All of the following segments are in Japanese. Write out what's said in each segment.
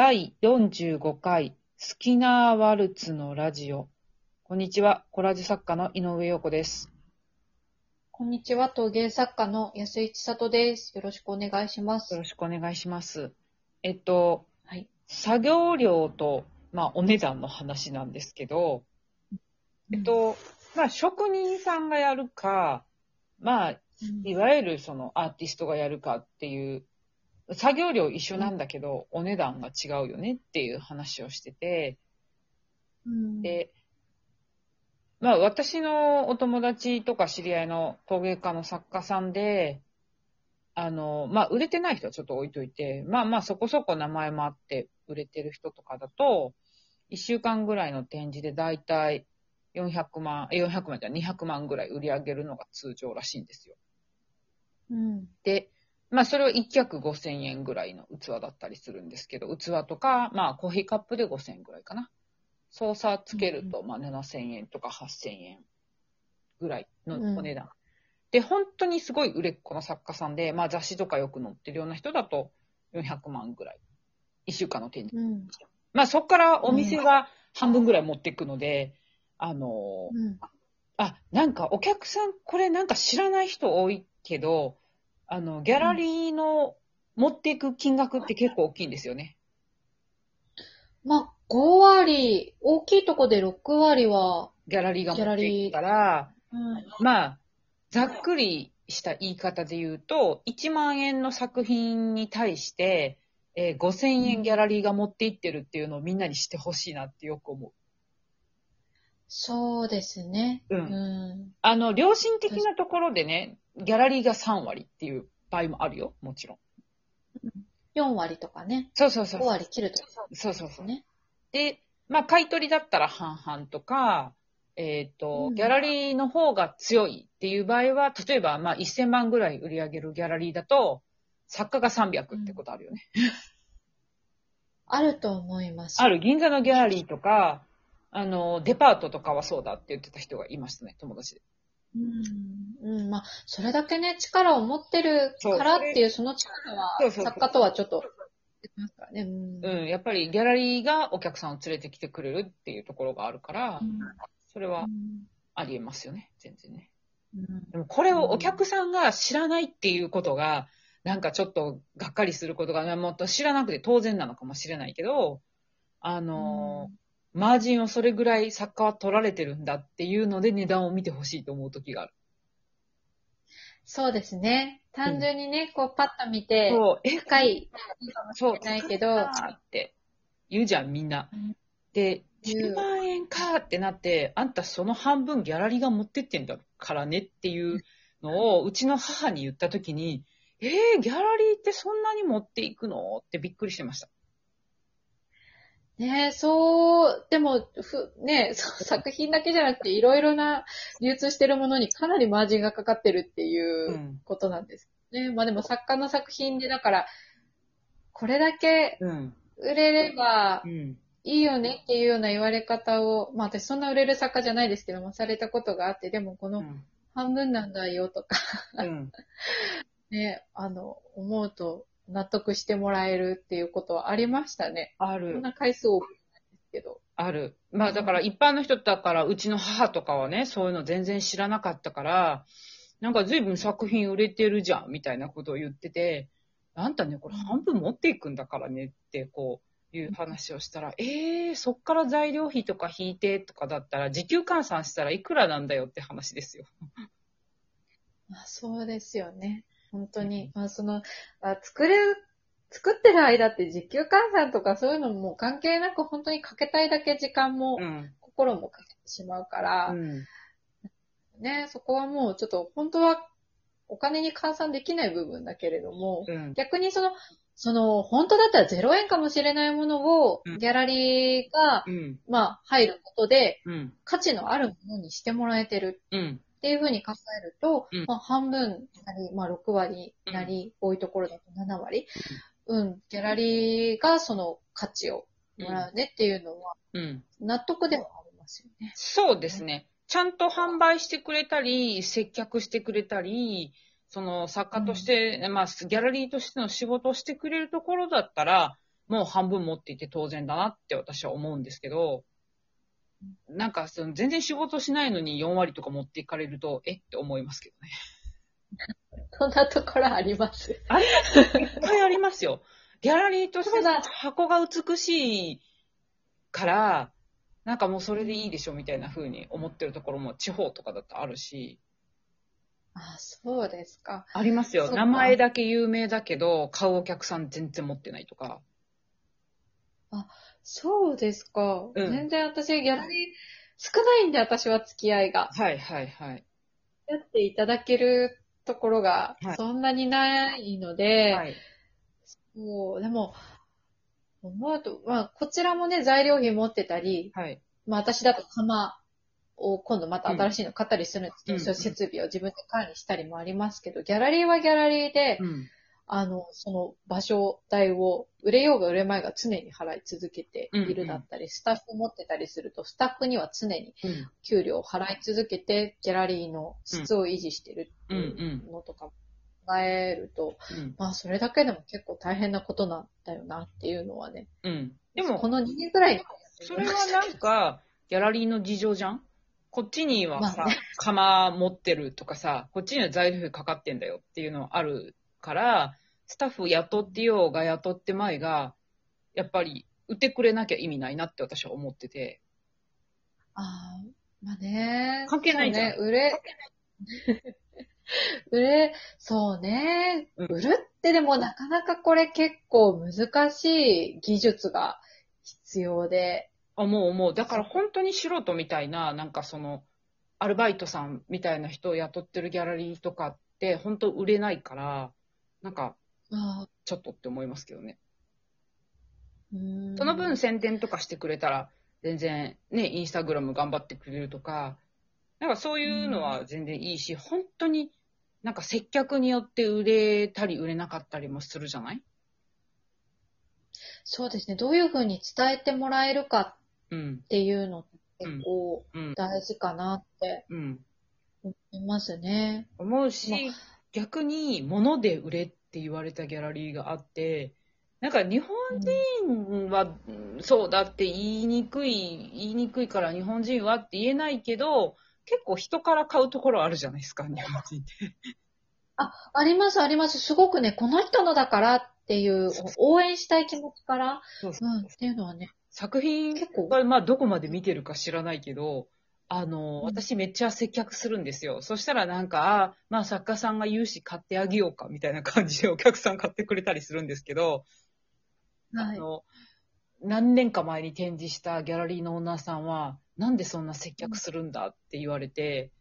第45回好きなワルツのラジオ。こんにちは、コラージュ作家の井上陽子です。こんにちは、陶芸作家の安井千里です。よろしくお願いしますよ。ろしくお願いします。えっと、はい。作業量と、まあ、お値段の話なんですけど、えっと、まあ、職人さんがやるか、まあ、うん、いわゆるそのアーティストがやるかっていう、作業量一緒なんだけど、お値段が違うよねっていう話をしてて、うん、で、まあ私のお友達とか知り合いの陶芸家の作家さんで、あの、まあ売れてない人はちょっと置いといて、まあまあそこそこ名前もあって売れてる人とかだと、1週間ぐらいの展示でだいたい400万、え400万じゃない200万ぐらい売り上げるのが通常らしいんですよ。うん。で、まあそれは1脚5000円ぐらいの器だったりするんですけど、器とか、まあコーヒーカップで5000円ぐらいかな。操作つけると、まあ7000円とか8000円ぐらいのお値段。で、本当にすごい売れっ子の作家さんで、まあ雑誌とかよく載ってるような人だと400万ぐらい。1週間の展示。うん。まあそこからお店が半分ぐらい持っていくので、あの、うん。あ、なんかお客さん、これなんか知らない人多いけど、あの、ギャラリーの持っていく金額って結構大きいんですよね。まあ、5割、大きいとこで6割は、ギャラリーが持っていくから、うん。まあ、ざっくりした言い方で言うと、1万円の作品に対して、えー5000円ギャラリーが持っていってるっていうのをみんなにしてほしいなってよく思う。そうですね。うんうん。あの、良心的なところでね、ギャラリーが3割っていう場合もあるよ、もちろん。4割とかね。そうそうそう5。割切るとかそうそうそう。ね。で、まあ、買い取りだったら半々とか、えっ、と、うんギャラリーの方が強いっていう場合は、例えば、まあ、1000万ぐらい売り上げるギャラリーだと、作家が300ってことあるよね。あると思います。ある、銀座のギャラリーとか、あの、デパートとかはそうだって言ってた人がいましたね、友達で。うん。うん。まあ、それだけね、力を持ってるからっていう、その力は作家とはちょっと、ね。うん。うん、やっぱりギャラリーがお客さんを連れてきてくれるっていうところがあるから、それはありえますよね、全然ね。うんでもこれをお客さんが知らないっていうことが、なんかちょっとがっかりすることが、もっと知らなくて当然なのかもしれないけど、あのーマージンをそれぐらい作家は取られてるんだっていうので値段を見てほしいと思う時がある。そうですね。単純にね、こうパッと見て、そう、え、高いそう、かもしれないけど、って言うじゃん、みんなうん。で、言う10万円かってなって、あんたその半分ギャラリーが持ってってんだからねっていうのを、うちの母に言った時に、えー、ギャラリーってそんなに持っていくの？ってびっくりしてました。ねそう、でも、ふ、ね そう作品だけじゃなくて、いろいろな流通してるものにかなりマージンがかかってるっていううんことなんですね。まあでも作家の作品で、だから、これだけうん。売れればうん。いいよねっていうような言われ方を、まあ私そんな売れる作家じゃないですけども、されたことがあって、でもこのうん。半分なんだよとか、うん。ね、あの、思うと納得してもらえるっていうことはありましたね。あそんる。な回数多くないですけど。ある。まあだから一般の人だから、うちの母とかはね、そういうの全然知らなかったから、なんか随分作品売れてるじゃん、みたいなことを言ってて、あんたね、これ半分持っていくんだからねって、こう、いう話をしたら、えー、そっから材料費とか引いてとかだったら、時給換算したらいくらなんだよって話ですよ。まあ、そうですよね。本当に。まあ、その、あ作れる、作ってる間って時給換算とかそういうのも関係なく本当にかけたいだけ時間もうん。心もかけてしまうから、うん。ね、そこはもうちょっと本当はお金に換算できない部分だけれども、うん。逆にその、その、本当だったら0円かもしれないものをうんギャラリーが、うん。まあ、入ることでうん。価値のあるものにしてもらえてるうん。っていうふうに考えると、うん。まあ、半分なり、まあ、6割なり、多いところだと7割、うん、ギャラリーがその価値をもらうねっていうのは、うん。納得ではありますよね。そうですね。ちゃんと販売してくれたり、接客してくれたり、その作家として、まあ、ギャラリーとしての仕事をしてくれるところだったら、もう半分持っていて当然だなって私は思うんですけど、なんかその全然仕事しないのに4割とか持っていかれると、えって思いますけどね。そんなところあります？あれ？いっぱいありますよ。ギャラリーとして箱が美しいから、なんかもうそれでいいでしょみたいな風に思ってるところも地方とかだとあるし、あ、そうですか。ありますよ。名前だけ有名だけど、買うお客さん全然持ってないとか。そうですか。うん全然私、ギャラリー少ないんで、私は付き合いが。はいはいはい。やっていただけるところがはいそんなにないので、はい。そう、でも、思うと、まあ、こちらもね、材料費持ってたり、はい。まあ、私だと釜を今度また新しいの買ったりするんですけど、うんそういう設備を自分で管理したりもありますけど、ギャラリーはギャラリーで、うん。あの、その場所代を、売れようが売れまいが常に払い続けているだったり、スタッフ持ってたりすると、スタッフには常にうん。給料を払い続けて、ギャラリーの質を維持してるっていうんうのとか考えると、うん。まあ、それだけでも結構大変なことなんだよなっていうのはね。うん。でもこ、の2年ぐらいにそれはなんか、ギャラリーの事情じゃん？こっちにはさ、まあね釜持ってるとかさ、こっちには材料費かかってんだよっていうのはあるから、スタッフ雇ってようが雇ってまいが、やっぱり売ってくれなきゃ意味ないなって私は思ってて。ああ、まあね。関係ないじゃんね、売れ、売れ、そうね。うん売るってでもなかなかこれ結構難しい技術が必要で。思う思う。だから本当に素人みたいな、なんかその、アルバイトさんみたいな人を雇ってるギャラリーとかって本当売れないから、なんかああちょっとって思いますけどね。その分宣伝とかしてくれたら、全然ね、インスタグラム頑張ってくれるとか、なんかそういうのは全然いいし、本当になんか接客によって売れたり売れなかったりもするじゃない？そうですね。どういうふうに伝えてもらえるかうん、っていうのって結構うん、大事かなってうん。思いますね。思うし、ま逆に物で売れって言われたギャラリーがあって、なんか日本人はうん。そうだって言いにくい、言いにくいから日本人はって言えないけど、結構人から買うところあるじゃないですか、日本人って。あ、あります、あります。すごくね、この人のだからっていう、応援したい気持ちから、そうそううん、っていうのはね、作品結構。はまあどこまで見てるか知らないけど、あの、うん私めっちゃ接客するんですよ。そしたらなんか、あまあ作家さんが言うし買ってあげようかみたいな感じでお客さん買ってくれたりするんですけど、はい。あの、何年か前に展示したギャラリーのオーナーさんは、なんでそんな接客するんだって言われて、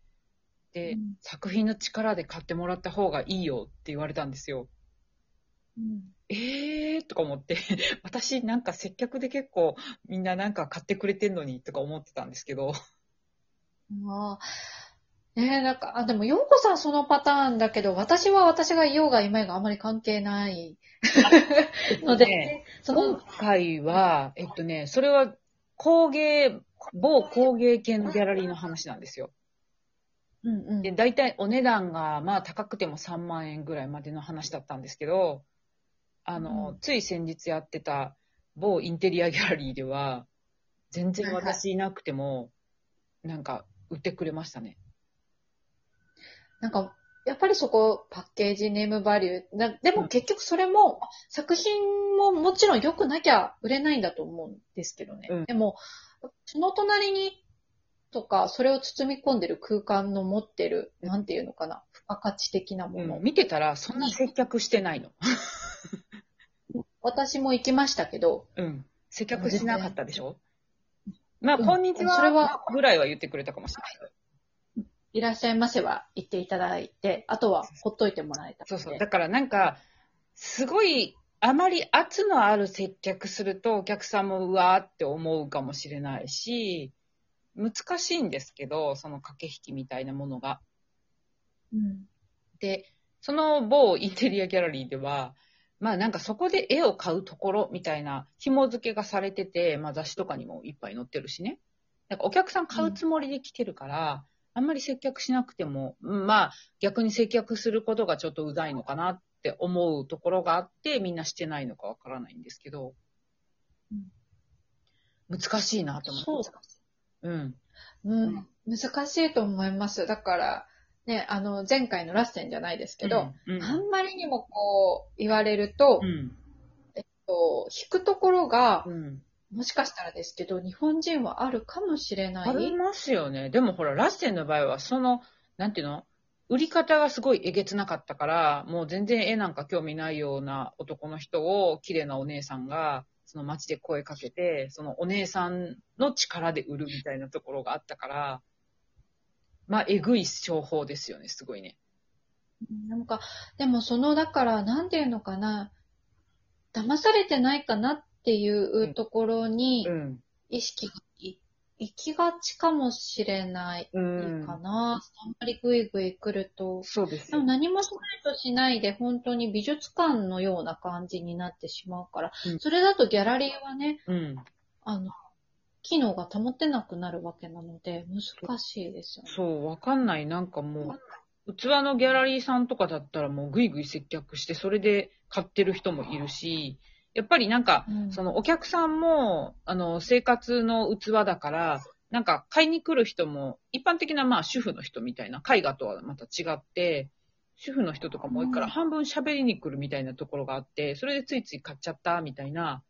で、うん作品の力で買ってもらった方がいいよって言われたんですよ。うんえーとか思って、私なんか接客で結構みんななんか買ってくれてんのにとか思ってたんですけど。まあ、ねえ、なんか、あ、でも、ようこさんそのパターンだけど、私は私がいようがいまいがあまり関係ない。ので、ねそ今の、回は、えっとね、それは工芸、某工芸系のギャラリーの話なんですよ。うんうん。で、大体お値段が、まあ高くても3万円ぐらいまでの話だったんですけど、あの、うんつい先日やってた某インテリアギャラリーでは、全然私いなくても、なんか売ってくれましたね。なんか、やっぱりそこ、パッケージ、ネームバリュー。なでも結局それも、作品ももちろん良くなきゃ売れないんだと思うんですけどね。うんでも、その隣に、とか、それを包み込んでる空間の持ってる、なんていうのかな、付加価値的なもの。うん見てたら、そんな接客してないの。私も行きましたけど、うん。接客しなかったでしょ？まあ、うんこんにちは。それはぐらいは言ってくれたかもしれない。いらっしゃいませは言っていただいて、あとはほっといてもらえたので。そうそう。だからなんか、すごい、あまり圧のある接客するとお客さんもうわーって思うかもしれないし、難しいんですけど、その駆け引きみたいなものが。うん。で、その某インテリアギャラリーでは、まあなんかそこで絵を買うところみたいな紐付けがされてて、まあ雑誌とかにもいっぱい載ってるしね。なんかお客さん買うつもりで来てるから、あんまり接客しなくても、うんまあ逆に接客することがちょっとうざいのかなって思うところがあって、みんなしてないのかわからないんですけど、難しいなと思って。そう。うん。うん。難しいと思います。だから、ね、あの、前回のラッセンじゃないですけど、うん、あんまりにもこう、言われると、うん。こう弾くところがう、ん。もしかしたらですけど、日本人はあるかもしれない。ありますよね。でもほら、ラッセンの場合は、その、なんていうの？売り方がすごいえげつなかったから、もう全然絵なんか興味ないような男の人を、綺麗なお姉さんが、その街で声かけて、そのお姉さんの力で売るみたいなところがあったから、まあ、えぐい商法ですよね、すごいね。なんか、でもその、だから、なんていうのかな、騙されてないかなっていうところにうん。意識がい行きがちかもしれないうん。かな。あんまりグイグイ来ると。そうですよでも。何もしないとしないで、本当に美術館のような感じになってしまうから、うんそれだとギャラリーはね、うん。あの、機能が保てなくなるわけなので、難しいですよね。そう、わかんない。なんかもう、器のギャラリーさんとかだったらもうぐいぐい接客して、それで買ってる人もいるし、やっぱりなんか、うんそのお客さんも、あの、生活の器だから、なんか買いに来る人も、一般的なまあ主婦の人みたいな、絵画とはまた違って、主婦の人とかも多いからうん半分喋りに来るみたいなところがあって、それでついつい買っちゃったみたいな、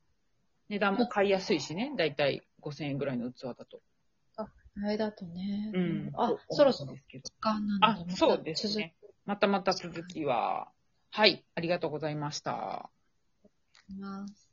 値段も買いやすいしね、だいたい5000円ぐらいの器だと。あれだとね。うん。あと、そろそろ思うんですけど時間なあので、ま、たそうです続ね。またまた続きは、はい、ありがとうございました。きます。